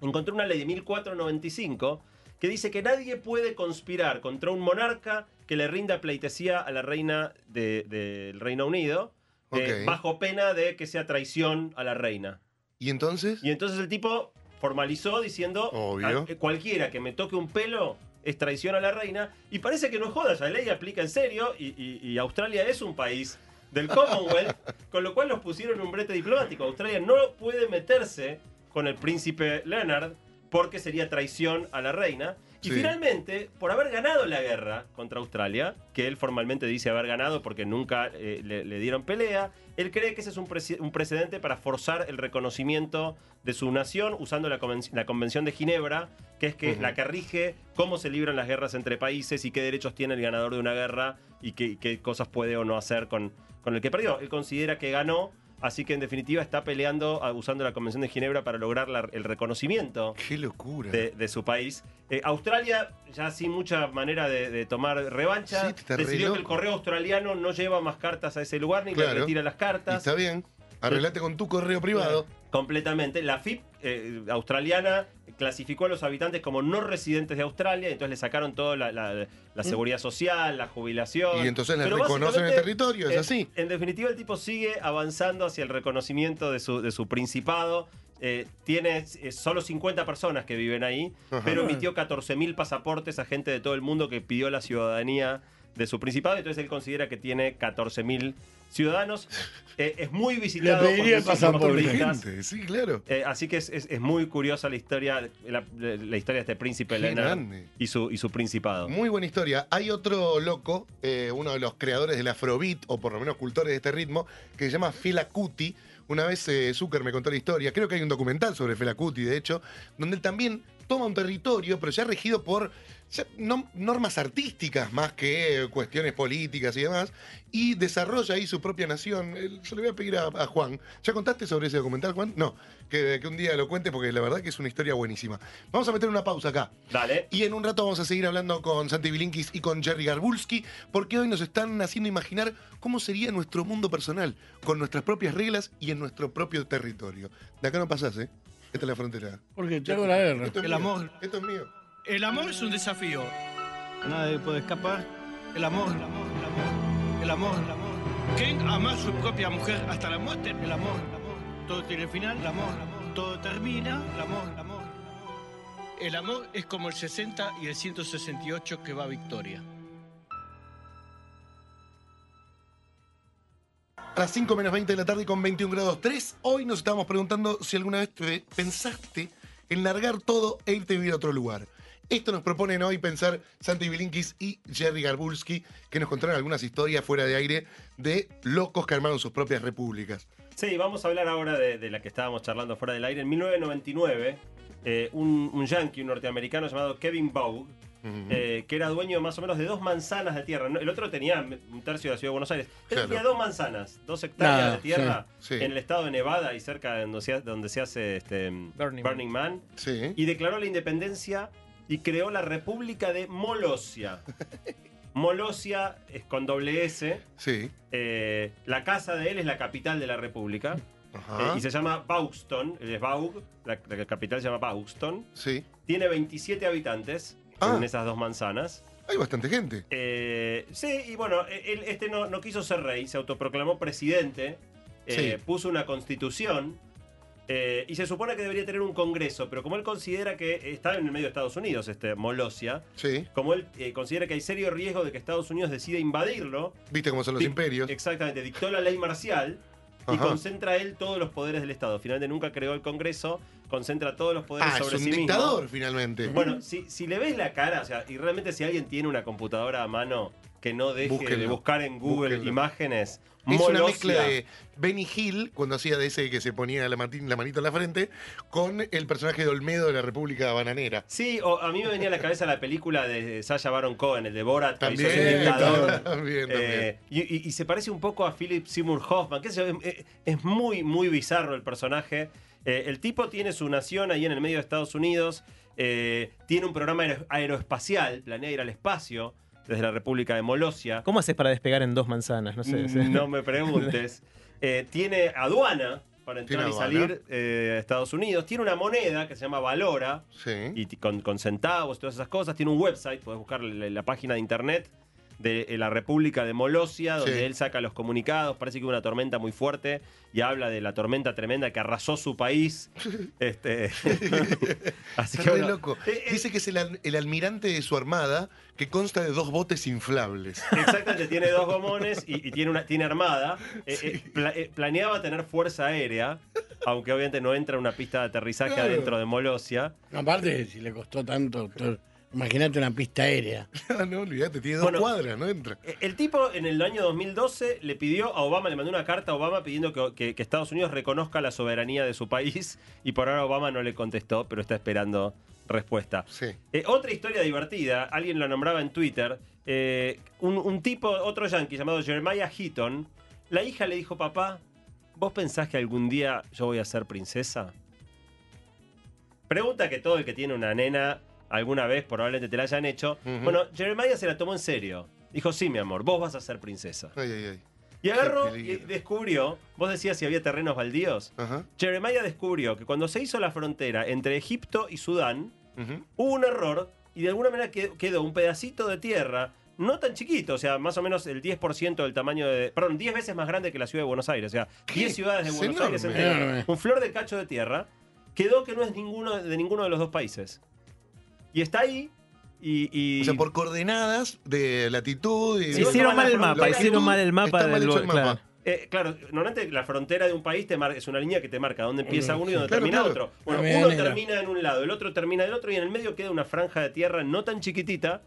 encontró una ley de 1495 que dice que nadie puede conspirar contra un monarca que le rinda pleitesía a la reina de- del Reino Unido, eh, bajo pena de que sea traición a la reina. ¿Y entonces? Y entonces el tipo formalizó diciendo Obvio. "A- cualquiera que me toque un pelo es traición a la reina. Y parece que no joda, esa ley aplica en serio y, y- y Australia es un país del Commonwealth, con lo cual los pusieron en un brete diplomático. Australia no puede meterse con el príncipe Leonard porque sería traición a la reina. Y Sí. finalmente, por haber ganado la guerra contra Australia, que él formalmente dice haber ganado porque nunca eh, le, le dieron pelea, él cree que ese es un, un precedente para forzar el reconocimiento de su nación usando la, conven- la Convención de Ginebra, que es que la que rige cómo se libran las guerras entre países y qué derechos tiene el ganador de una guerra y qué, qué cosas puede o no hacer con, con el que perdió. Él considera que ganó, así que en definitiva está peleando ah, usando la Convención de Ginebra para lograr la- el reconocimiento Qué locura. de, de su país. Eh, Australia, ya sin mucha manera de, de tomar revancha, Sí, decidió que el correo australiano no lleva más cartas a ese lugar ni Claro. le retira las Y cartas. está bien. Arreglate con tu correo privado. Completamente. La FIP eh, australiana clasificó a los habitantes como no residentes de Australia, entonces le sacaron toda la, la- la seguridad social, la jubilación. Y entonces les Pero reconocen el territorio, es así. En definitiva, el tipo sigue avanzando hacia el reconocimiento de su, de su principado. Eh, tiene eh, solo 50 personas que viven ahí, Ajá. pero emitió 14.000 pasaportes a gente de todo el mundo que pidió la ciudadanía de su principado. Entonces él considera que tiene 14.000 ciudadanos. Eh, es muy visitado Le pediría por pasaporte. turistas. Gente, sí, claro. Eh, así que es, es- es muy curiosa la historia, la, la historia de este príncipe Leonard y su, y su principado. Muy buena historia. Hay otro loco, eh, uno de los creadores del Afrobeat, o por lo menos cultores de este ritmo, que se llama Fela Kuti. Una vez Zucker me contó la historia, creo que hay un documental sobre Fela Kuti, de hecho, donde él también toma un territorio, pero ya regido por ya no- normas artísticas más que eh, cuestiones políticas y demás, y desarrolla ahí su propia nación. Eh, Yo le voy a pedir a, a Juan. ¿Ya contaste sobre ese documental, Juan? No, que, que un día lo cuente porque la verdad que es una historia buenísima. Vamos a meter una pausa acá. Dale. Y en un rato vamos a seguir hablando con Santi Bilinkis y con Jerry Garbulski, porque hoy nos están haciendo imaginar cómo sería nuestro mundo personal, con nuestras propias reglas y en nuestro propio territorio. De acá no pasás, ¿eh? Esta es la frontera. Porque te hago la guerra. Esto es El mío. amor. Esto es mío. El amor es un desafío. Nadie puede escapar. El amor, el amor, el amor, el amor, el amor. ¿Quién ama a su propia mujer hasta la muerte? El amor, el amor. Todo tiene final. El amor, el amor. Todo termina. El amor, el amor. El amor es como el 60 y el 168 que va a Victoria. A las 5 menos 20 de la tarde con 21 grados 3. Hoy nos estábamos preguntando si alguna vez te pensaste en largar todo e irte a vivir a otro lugar. Esto nos proponen hoy pensar Santi Bilinkis y Jerry Garbulski, que nos contaron algunas historias fuera de aire de locos que armaron sus propias repúblicas. Sí, vamos a hablar ahora de, la que estábamos charlando fuera del aire. En 1999, eh, un, un yankee, un norteamericano llamado Kevin Eh, que era dueño más o menos de dos manzanas de tierra. El otro tenía un tercio de la ciudad de Buenos Aires. Él Claro. tenía dos manzanas, dos hectáreas Nada, de tierra sí, sí. en el estado de Nevada y cerca de donde se, donde se hace este, Burning Burning, Man. Sí. Y declaró la independencia y creó la República de Molosia. Molosia es con doble S. Sí. Eh, la casa de él es la capital de la República. Ajá. Eh, y se llama Bauxton, él es Baug, la, la capital se llama Bauxton. Sí. Tiene 27 habitantes Ah. en esas dos manzanas. Hay bastante gente. Eh, sí, y bueno, él este no, no quiso ser rey, se autoproclamó presidente, eh, Sí. puso una constitución eh, y se supone que debería tener un congreso, pero como él considera que está en el medio de Estados Unidos, este Molosia, Sí. como él considera que hay serio riesgo de que Estados Unidos decida invadirlo, ¿Viste cómo son los imperios? Exactamente, dictó la ley marcial y Ajá. concentra él todos los poderes del Estado. Finalmente nunca creó el Congreso, concentra todos los poderes Ah, es sobre un sí mismo. dictador finalmente. Bueno, si, si le ves la cara, o sea, y realmente si alguien tiene una computadora a mano que no deje de buscar en Google Búsquenlo. imágenes, es una mezcla de Benny Hill, cuando hacía de ese que se ponía la, la manito en la frente, con el personaje de Olmedo de la República Bananera. Sí, o a mí me venía a la cabeza la película de Sasha Baron Cohen, el de Borat, que También, ese dictador. también, Eh, y, y- y se parece un poco a Philip Seymour Hoffman. qué sé yo, es, es muy, muy bizarro el personaje. Eh, el tipo tiene su nación ahí en el medio de Estados Unidos. eh, tiene un programa aero- aeroespacial, planea ir al espacio desde la República de Molosia. ¿Cómo haces para despegar en dos manzanas? No sé. Mm, No me preguntes. Eh, tiene aduana para entrar Tiene y salir eh, a Estados Unidos. Tiene una moneda que se llama Valora Sí. y con, con centavos, todas esas cosas. Tiene un website, puedes buscar la, la página de internet de eh, la República de Molosia, donde Sí. él saca los comunicados, parece que hubo una tormenta muy fuerte y habla de la tormenta tremenda que arrasó su país. este, así que bueno, loco. eh, eh, Dice que es el, al- el almirante de su armada que consta de dos botes inflables. Exactamente, tiene dos gomones y, y tiene, una, tiene armada. Eh, eh, pla- eh, planeaba tener fuerza aérea, aunque obviamente no entra en una pista de aterrizaje Claro. adentro de Molosia. Aparte, si le costó tanto, todo- imagínate una pista aérea. No, olvídate, tiene dos Bueno. cuadras, no entra. Eh, El tipo en el año 2012 le pidió a Obama, le mandó una carta a Obama pidiendo que, que- que Estados Unidos reconozca la soberanía de su país y por ahora Obama no le contestó, pero está esperando respuesta. Sí. Eh, otra historia divertida, alguien lo nombraba en Twitter, eh, un, un tipo, otro yankee llamado Jeremiah Heaton, la hija le dijo, papá, ¿vos pensás que algún día yo voy a ser princesa? Pregunta que todo el que tiene una nena alguna vez probablemente te la hayan hecho. Ujú. Bueno, Jeremiah se la tomó en serio. Dijo, sí, mi amor, vos vas a ser princesa. Ay, ay, ay. Y agarró y descubrió, vos decías si había terrenos baldíos. Ajá. Jeremiah descubrió que cuando se hizo la frontera entre Egipto y Sudán, hubo un error y de alguna manera qued- quedó un pedacito de tierra no tan chiquito, o sea, más o menos el 10% del tamaño de. Perdón, 10 veces más grande que la ciudad de Buenos Aires. O sea, ¿Qué? 10 ciudades de Buenos Aires enteras. Un flor de cacho de tierra quedó que no es ninguno de ninguno de los dos países. Y está ahí y. y- O sea, por coordenadas de latitud y... Sí, hicieron mal el la mapa, hicieron mal el mapa Está mal del hecho el lugar, mapa. claro. Eh, claro, normalmente la frontera de un país te mar- es una línea que te marca dónde empieza uno y dónde Claro, termina claro. otro. Bueno, uno termina en un lado, el otro termina del otro y en el medio queda una franja de tierra no tan chiquitita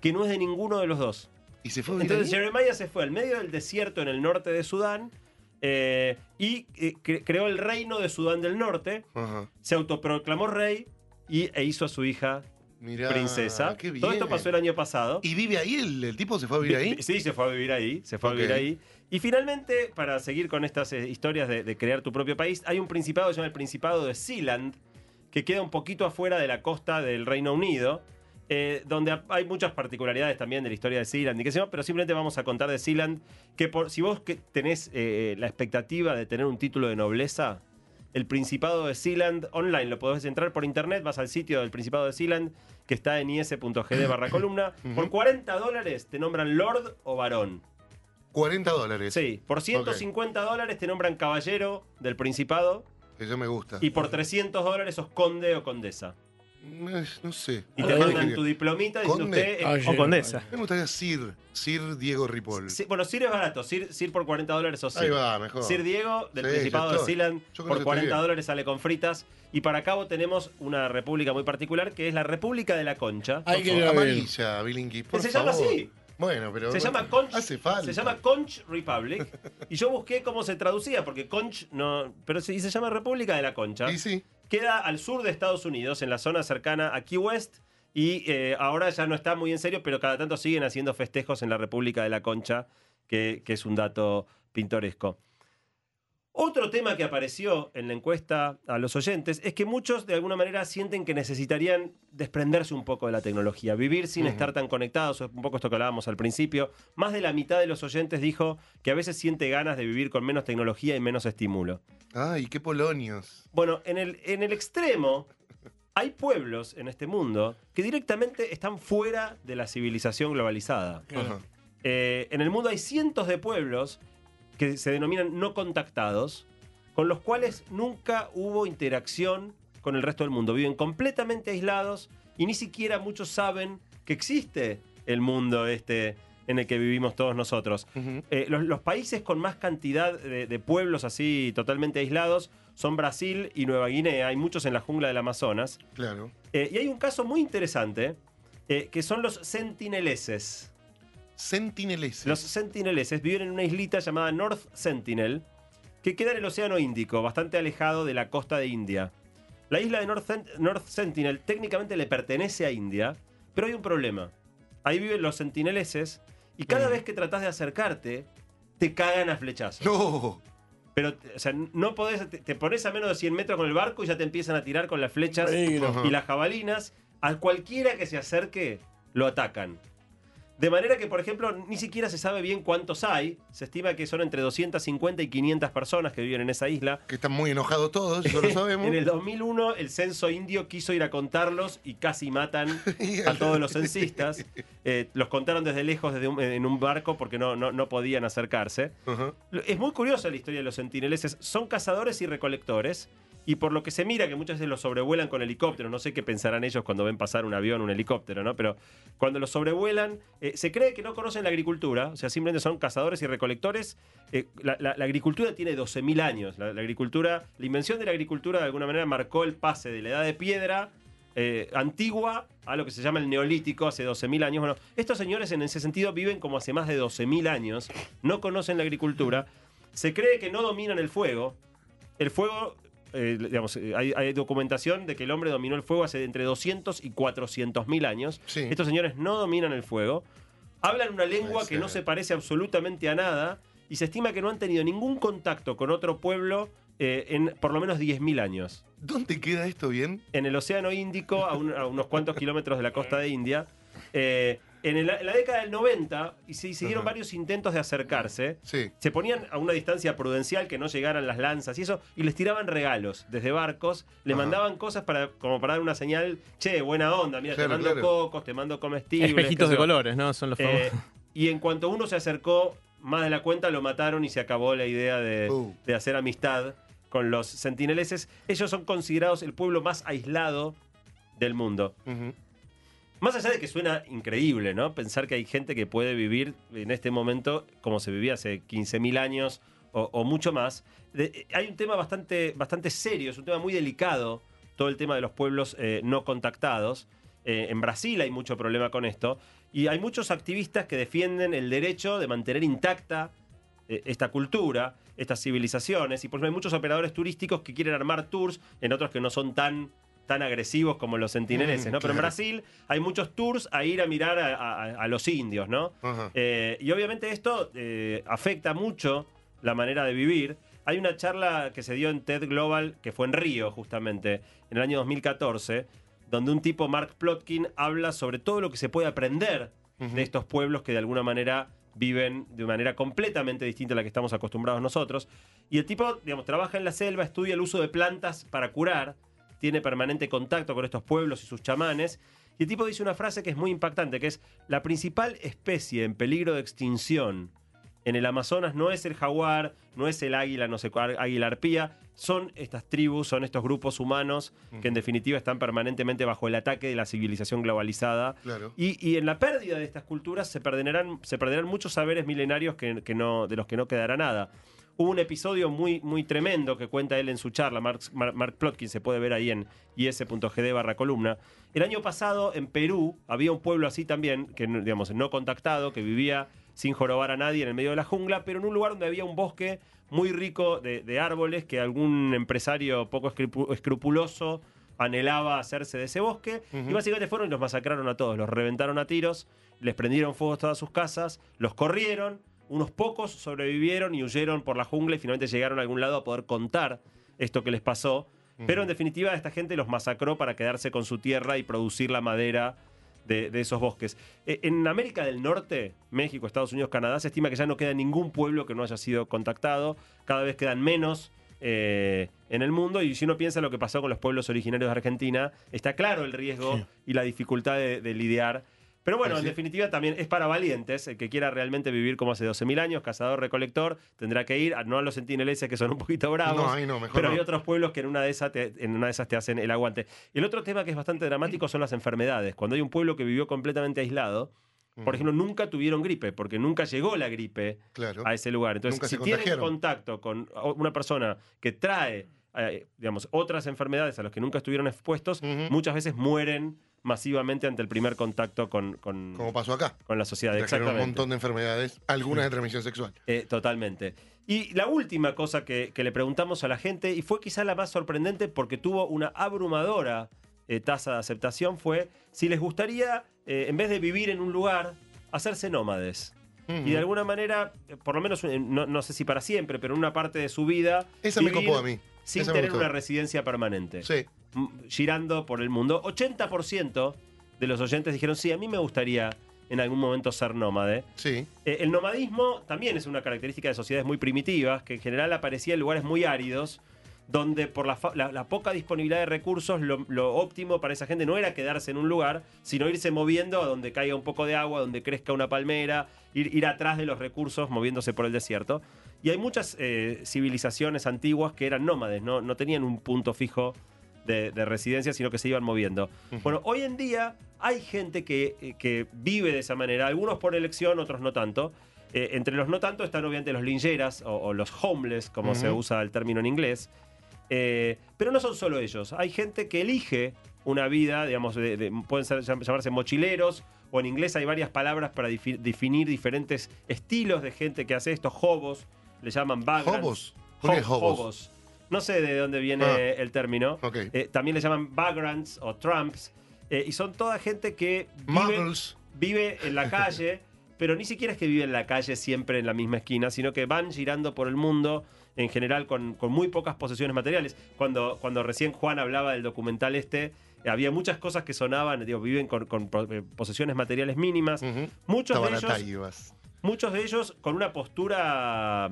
que no es de ninguno de los dos. Y se fue Entonces ahí. Jeremiah se fue al medio del desierto en el norte de Sudán eh, y eh, cre- creó el reino de Sudán del Norte, se autoproclamó rey y, e hizo a su hija Mirá, princesa. qué bien. Todo esto pasó el año pasado. ¿Y vive ahí? ¿El, el tipo se fue a vivir ahí? Sí, se fue a vivir ahí, se fue a vivir ahí. Y finalmente, para seguir con estas eh, historias de, de crear tu propio país, hay un principado que se llama el Principado de Sealand, que queda un poquito afuera de la costa del Reino Unido, eh, donde ha- hay muchas particularidades también de la historia de Sealand y qué sé yo, pero simplemente vamos a contar de Sealand que por, si vos que tenés eh, la expectativa de tener un título de nobleza, el Principado de Sealand online, lo podés entrar por internet, vas al sitio del Principado de Sealand, que está en is.gd barra columna, por 40 dólares te nombran Lord o Varón. 40 dólares. Sí, por 150 dólares te nombran caballero del Principado Eso me gusta. y por 300 dólares sos conde o condesa. No, sé. Y Ah, te sí. mandan tu diplomita Conde. usted... es- Ay, O condesa. Me gustaría Sir, Sir Diego Ripoll. Sí, bueno, Sir es barato, Sir, Sir por 40 dólares Ahí Sir. va, mejor. Sir Diego, del Sí, Principado ya de estoy. Sealand, Yo con por estoy 40 bien. dólares sale con fritas. Y para cabo tenemos una república muy particular, que es la República de la Concha. Hay que ir a ver. Amarilla, Bilinqui, por se llama favor. así. Bueno, pero... Se llama Conch. Hace falta. Se llama Conch Republic. Y yo busqué cómo se traducía, porque Conch no. Pero se, y se llama República de la Concha. Y sí. Queda al sur de Estados Unidos, en la zona cercana a Key West. Y eh, ahora ya no está muy en serio, pero cada tanto siguen haciendo festejos en la República de la Concha, que, que es un dato pintoresco. Otro tema que apareció en la encuesta a los oyentes es que muchos de alguna manera sienten que necesitarían desprenderse un poco de la tecnología, vivir sin estar tan conectados, un poco esto que hablábamos al principio. Más de la mitad de los oyentes dijo que a veces siente ganas de vivir con menos tecnología y menos estímulo. Ay, qué polonios. Bueno, en el, en el extremo hay pueblos en este mundo que directamente están fuera de la civilización globalizada. Eh, en el mundo hay cientos de pueblos que se denominan no contactados, con los cuales nunca hubo interacción con el resto del mundo. Viven completamente aislados y ni siquiera muchos saben que existe el mundo este en el que vivimos todos nosotros. Eh, los, los países con más cantidad de, de pueblos así totalmente aislados son Brasil y Nueva Guinea. Hay muchos en la jungla del Amazonas. Claro. Eh, y hay un caso muy interesante eh, que son los sentineleses. Sentineleses. Los sentineleses viven en una islita llamada North Sentinel, que queda en el Océano Índico, bastante alejado de la costa de India. La isla de North, Sent- North Sentinel técnicamente le pertenece a India, pero hay un problema. Ahí viven los sentineleses y cada Mm. vez que tratás de acercarte, te cagan a flechazos. No. Pero, o sea, no podés, te, te pones a menos de 100 metros con el barco y ya te empiezan a tirar con las flechas. Ajá. y las jabalinas. A cualquiera que se acerque, lo atacan. De manera que, por ejemplo, ni siquiera se sabe bien cuántos hay. Se estima que son entre 250 y 500 personas que viven en esa isla. Que están muy enojados todos, eso lo sabemos. En el 2001 el censo indio quiso ir a contarlos y casi matan a todos los censistas. Eh, los contaron desde lejos desde un- en un barco porque no, no, no podían acercarse. Es muy curiosa la historia de los sentineleses. Son cazadores y recolectores. Y por lo que se mira, que muchas veces los sobrevuelan con helicópteros, no sé qué pensarán ellos cuando ven pasar un avión, un helicóptero, ¿no? Pero cuando los sobrevuelan, eh, se cree que no conocen la agricultura, o sea, simplemente son cazadores y recolectores. Eh, la, agricultura tiene 12.000 años. La, la agricultura, la invención de la agricultura de alguna manera marcó el pase de la edad de piedra eh, antigua a lo que se llama el neolítico hace 12.000 años. Bueno, estos señores en ese sentido viven como hace más de 12.000 años, no conocen la agricultura, se cree que no dominan el fuego. El fuego, eh, digamos, eh, hay, hay documentación de que el hombre dominó el fuego hace entre 200 y 400.000 años. Sí. Estos señores no dominan el fuego. Hablan una lengua que no se parece absolutamente a nada y se estima que no han tenido ningún contacto con otro pueblo eh, en por lo menos 10.000 años ¿Dónde queda esto bien? en el Océano Índico, a, un- a unos cuantos kilómetros de la costa de India. Eh, en, el- en la década del 90 y se siguieron Ajá. varios intentos de acercarse. Sí. Se ponían a una distancia prudencial que no llegaran las lanzas y eso, y les tiraban regalos desde barcos, le Ajá. mandaban cosas para, como para dar una señal, che, buena onda, mira, Claro, te mando claro. cocos, te mando comestibles. Espejitos de yo. colores, ¿no? Son los famosos. Eh, y en cuanto uno se acercó más de la cuenta, lo mataron y se acabó la idea de, Uh. de hacer amistad con los sentineleses. Ellos son considerados el pueblo más aislado del mundo. Ujú. Más allá de que suena increíble, ¿no? Pensar que hay gente que puede vivir en este momento como se vivía hace 15.000 años o, mucho más. Hay un tema bastante, bastante serio, es un tema muy delicado, todo el tema de los pueblos eh, no contactados. Eh, en Brasil hay mucho problema con esto. Y hay muchos activistas que defienden el derecho de mantener intacta eh, esta cultura, estas civilizaciones. Y por ejemplo, hay muchos operadores turísticos que quieren armar tours en otros que no son tan, tan agresivos como los sentineleses, Mm, ¿no? Pero en. Brasil hay muchos tours a ir a mirar a, a- a los indios, ¿no? Eh, y obviamente esto eh, afecta mucho la manera de vivir. Hay una charla que se dio en TED Global, que fue en Río justamente, en el año 2014, donde un tipo, Mark Plotkin, habla sobre todo lo que se puede aprender de estos pueblos que de alguna manera viven de manera completamente distinta a la que estamos acostumbrados nosotros. Y el tipo, digamos, trabaja en la selva, estudia el uso de plantas para curar, tiene permanente contacto con estos pueblos y sus chamanes. Y el tipo dice una frase que es muy impactante, que es, la principal especie en peligro de extinción en el Amazonas no es el jaguar, no es el águila, no sé cuál, águila arpía, son estas tribus, son estos grupos humanos que en definitiva están permanentemente bajo el ataque de la civilización globalizada. Claro. Y, y en la pérdida de estas culturas se perderán, se perderán muchos saberes milenarios que, que no, de los que no quedará nada. Hubo un episodio muy, muy tremendo que cuenta él en su charla, Mark, Mark, Mark Plotkin, se puede ver ahí en is.gd barra columna. El año pasado en Perú había un pueblo así también, que no- digamos, no contactado, que vivía sin jorobar a nadie en el medio de la jungla, pero en un lugar donde había un bosque muy rico de, de árboles que algún empresario poco escrupu- escrupuloso anhelaba hacerse de ese bosque. Y básicamente fueron y los masacraron a todos, los reventaron a tiros, les prendieron fuego a todas sus casas, los corrieron, unos pocos sobrevivieron y huyeron por la jungla y finalmente llegaron a algún lado a poder contar esto que les pasó. Pero en definitiva esta gente los masacró para quedarse con su tierra y producir la madera de, de esos bosques. Eh, en América del Norte, México, Estados Unidos, Canadá, se estima que ya no queda ningún pueblo que no haya sido contactado. Cada vez quedan menos eh, en el mundo. Y si uno piensa lo que pasó con los pueblos originarios de Argentina, está claro el riesgo y la dificultad de, de lidiar. Pero bueno, en definitiva también es para valientes. El que quiera realmente vivir como hace 12.000 años, cazador-recolector, tendrá que ir, no a los sentineleses que son un poquito bravos. No, ahí no, mejor Pero no. hay otros pueblos que en una, de esas te, en una de esas te hacen el aguante. El otro tema que es bastante dramático son las enfermedades. Cuando hay un pueblo que vivió completamente aislado, por ejemplo, nunca tuvieron gripe, porque nunca llegó la gripe Claro. a ese lugar. Entonces, Nunca si tienen contacto con una persona que trae, eh, digamos, otras enfermedades a las que nunca estuvieron expuestos, muchas veces mueren masivamente ante el primer contacto con, con, Como pasó acá. con la sociedad. Trajeron un Exactamente. montón de enfermedades, algunas de transmisión sexual. Eh, totalmente. Y la última cosa que, que le preguntamos a la gente, y fue quizá la más sorprendente porque tuvo una abrumadora eh, tasa de aceptación, fue si les gustaría, eh, en vez de vivir en un lugar, hacerse nómades. Y de alguna manera, por lo menos, no, no sé si para siempre, pero en una parte de su vida, Esa me copó a mí. sin Esa tener una residencia permanente. Sí. Girando por el mundo. 80% de los oyentes dijeron, sí, a mí me gustaría en algún momento ser nómade. Sí. Eh, el nomadismo también es una característica de sociedades muy primitivas, que en general aparecía en lugares muy áridos, donde por la, fa- la- la poca disponibilidad de recursos, lo, lo óptimo para esa gente no era quedarse en un lugar, sino irse moviendo a donde caiga un poco de agua, donde crezca una palmera, ir, ir atrás de los recursos, moviéndose por el desierto. Y hay muchas eh, civilizaciones antiguas que eran nómades, no, no tenían un punto fijo de, de residencia, sino que se iban moviendo. Bueno, hoy en día hay gente que, eh, que vive de esa manera, algunos por elección, otros no tanto. Eh, entre los no tanto están obviamente los lingeras o, o los homeless, como se Ujú. usa el término en inglés. Eh, pero no son solo ellos. Hay gente que elige una vida, digamos, de- de- pueden ser- llamarse mochileros, o en inglés hay varias palabras para definir diferentes estilos de gente que hace esto. Hobos, le llaman vagrants. ¿Hobos? ¿Por qué Ho- hobos? No sé de dónde viene Ah. el término. Eh, también le llaman vagrants o tramps. eh, y son toda gente que vive, vive en la calle, pero ni siquiera es que vive en la calle siempre en la misma esquina, sino que van girando por el mundo en general con, con muy pocas posesiones materiales. Cuando, cuando recién Juan hablaba del documental este, había muchas cosas que sonaban, digo, viven con, con eh, posesiones materiales mínimas. Muchos de ellos muchos de ellos con una postura,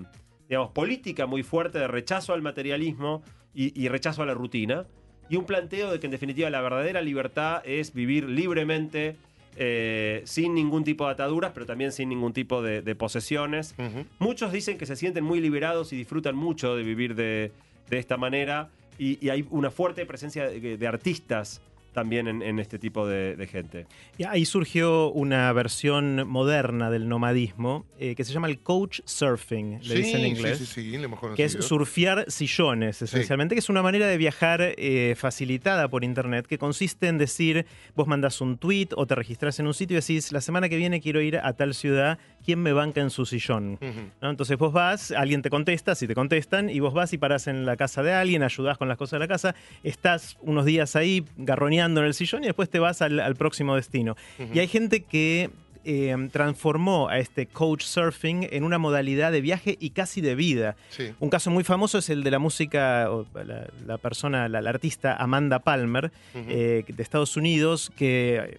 digamos, política muy fuerte de rechazo al materialismo y, y rechazo a la rutina. Y un planteo de que en definitiva la verdadera libertad es vivir libremente, eh, sin ningún tipo de ataduras, pero también sin ningún tipo de, de posesiones. Muchos dicen que se sienten muy liberados y disfrutan mucho de vivir de, de esta manera. Y, y hay una fuerte presencia de, de artistas también en, en este tipo de, de gente. Y ahí surgió una versión moderna del nomadismo eh, que se llama el coach surfing, le Sí, dicen en inglés. Sí, sí, sí, hemos conocido. Que es surfear sillones, esencialmente, que es una manera de viajar eh, facilitada por internet, que consiste en decir, vos mandás un tweet o te registras en un sitio y decís, la semana que viene quiero ir a tal ciudad, ¿quién me banca en su sillón? Entonces vos vas, alguien te contesta, si te contestan, y vos vas y parás en la casa de alguien, ayudás con las cosas de la casa, estás unos días ahí garroneando en el sillón y después te vas al, al próximo destino. Y hay gente que eh, transformó a este coach surfing en una modalidad de viaje y casi de vida. Sí. Un caso muy famoso es el de la música, la, la persona, la, la artista Amanda Palmer, eh, de Estados Unidos, que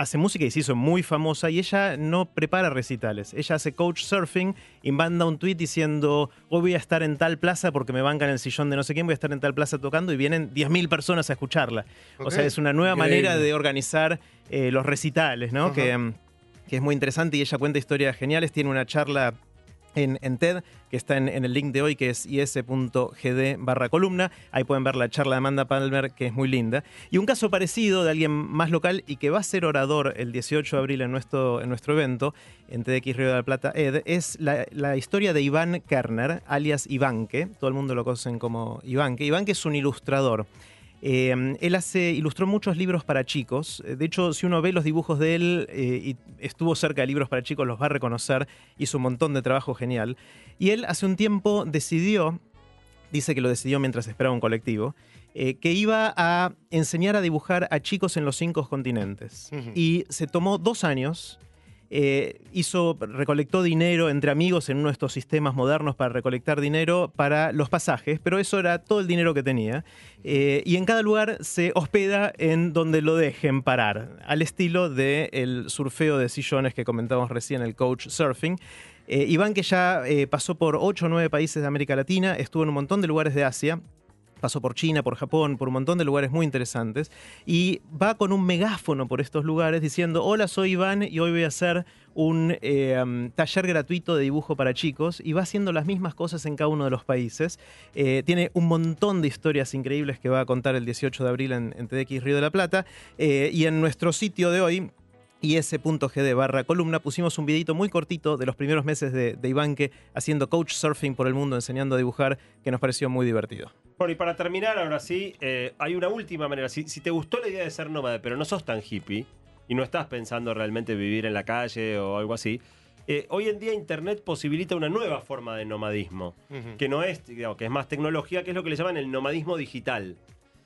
hace música y se hizo muy famosa y ella no prepara recitales. Ella hace coach surfing y manda un tweet diciendo, hoy voy a estar en tal plaza porque me bancan el sillón de no sé quién, voy a estar en tal plaza tocando y vienen 10.000 personas a escucharla. O sea, es una nueva Increíble. manera de organizar eh, los recitales, ¿no? Que, mm, que es muy interesante y ella cuenta historias geniales. Tiene una charla en, TED, que está en, el link de hoy, que es is.gd barra columna. Ahí pueden ver la charla de Amanda Palmer, que es muy linda. Y un caso parecido de alguien más local y que va a ser orador el 18 de abril en nuestro, en nuestro evento, en TDX Río de la Plata ED, es la, la historia de Iván Kerner, alias Ivanque. Todo el mundo lo conocen como Ivanque. Ivanque es un ilustrador. Eh, él hace, ilustró muchos libros para chicos. Eh, De hecho, si uno ve los dibujos de él eh, y estuvo cerca de libros para chicos, los va a reconocer. Hizo un montón de trabajo genial. Y él hace un tiempo decidió, dice que lo decidió mientras esperaba un colectivo, eh, que iba a enseñar a dibujar a chicos en los cinco continentes. Y se tomó dos años. Eh, hizo, recolectó dinero entre amigos en uno de estos sistemas modernos para recolectar dinero para los pasajes, pero eso era todo el dinero que tenía. Eh, y en cada lugar se hospeda en donde lo dejen parar, al estilo del surfeo de sillones que comentábamos recién, el coach surfing. Eh, Iván, que ya eh, pasó por 8 o 9 países de América Latina, estuvo en un montón de lugares de Asia, pasó por China, por Japón, por un montón de lugares muy interesantes, y va con un megáfono por estos lugares diciendo, hola, soy Iván y hoy voy a hacer un eh, um, taller gratuito de dibujo para chicos, y va haciendo las mismas cosas en cada uno de los países. Eh, tiene un montón de historias increíbles que va a contar el 18 de abril en, en TDX Río de la Plata, eh, y en nuestro sitio de hoy, is.gd barra columna pusimos un videito muy cortito de los primeros meses de, de Ivanque haciendo coach surfing por el mundo, enseñando a dibujar, que nos pareció muy divertido. Bueno, y para terminar, ahora sí, eh, hay una última manera. Si, si te gustó la idea de ser nómade, pero no sos tan hippie y no estás pensando realmente vivir en la calle o algo así, eh, hoy en día Internet posibilita una nueva forma de nomadismo, que no es, digamos, que es más tecnología, que es lo que le llaman el nomadismo digital.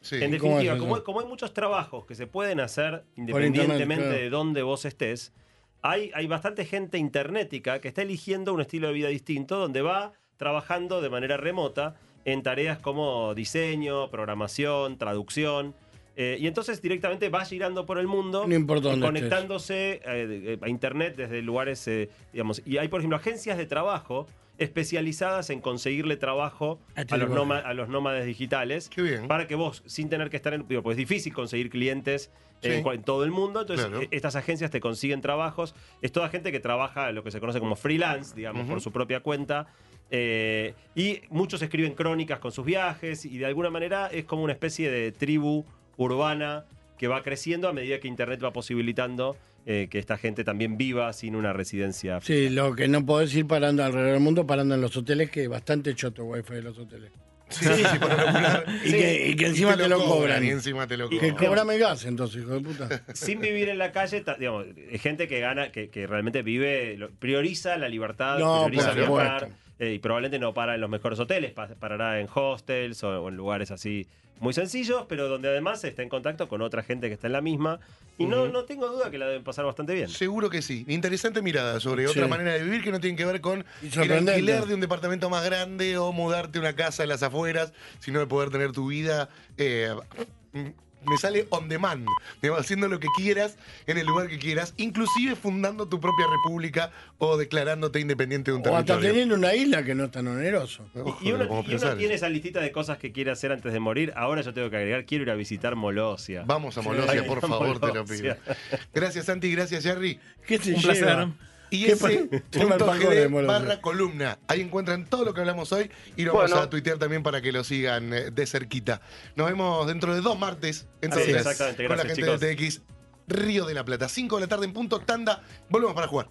Sí. En ¿cómo definitiva, es como, como hay muchos trabajos que se pueden hacer independientemente claro. de dónde vos estés, hay, hay bastante gente internetica que está eligiendo un estilo de vida distinto donde va trabajando de manera remota en tareas como diseño, programación, traducción. Eh, y entonces directamente va girando por el mundo, No eh, dónde conectándose eh, de- a internet desde lugares, eh, digamos. Y hay, por ejemplo, agencias de trabajo especializadas en conseguirle trabajo A este a los, nóma- a los nómades digitales. Qué bien. Para que vos, sin tener que estar en. Digo, pues es difícil conseguir clientes Sí. cua- en todo el mundo. Entonces, Claro. eh, estas agencias te consiguen trabajos. Es toda gente que trabaja lo que se conoce como freelance, digamos, por su propia cuenta. Eh, y muchos escriben crónicas con sus viajes y de alguna manera es como una especie de tribu urbana que va creciendo a medida que Internet va posibilitando eh, que esta gente también viva sin una residencia. Sí, lo que no podés ir parando alrededor del mundo, parando en los hoteles, que es bastante choto el wifi de los hoteles. Sí, sí, por lo regular. Y, que, y que encima te, lo cobran. Y encima te lo Que cobran. cobrame gas, entonces, hijo de puta. sin vivir en la calle, ta- digamos, es gente que gana, que, que realmente vive, prioriza la libertad, No, prioriza viajar, eh, y probablemente no para en los mejores hoteles, pa- parará en hostels o, o en lugares así muy sencillos, pero donde además está en contacto con otra gente que está en la misma. Y no, no tengo duda que la deben pasar bastante bien. Seguro que sí. Interesante mirada sobre Sí. otra manera de vivir que no tiene que ver con el alquiler de un departamento más grande o mudarte a una casa en las afueras, sino de poder tener tu vida. eh, me sale on demand, digamos, haciendo lo que quieras en el lugar que quieras, inclusive fundando tu propia república o declarándote independiente de un O hasta territorio. teniendo una isla que no es tan oneroso. Ojo, Y, uno, y tiene esa listita de cosas que quiere hacer antes de morir. Ahora yo tengo que agregar, quiero ir a visitar Molosia. Vamos a Molosia, Sí. por favor, te lo pido. Gracias, Santi, gracias, Jerry. ¿Qué se Un lleva? placer. Y ¿Qué ese pa- tema punto alfajores de GD Molosia? barra columna. Ahí encuentran todo lo que hablamos hoy y lo vamos a tuitear también para que lo sigan eh, de cerquita. Nos vemos dentro de dos martes, entonces, exactamente. con la gente chicos. de TX Río de la Plata. 5 de la tarde en punto, tanda. Volvemos para jugar.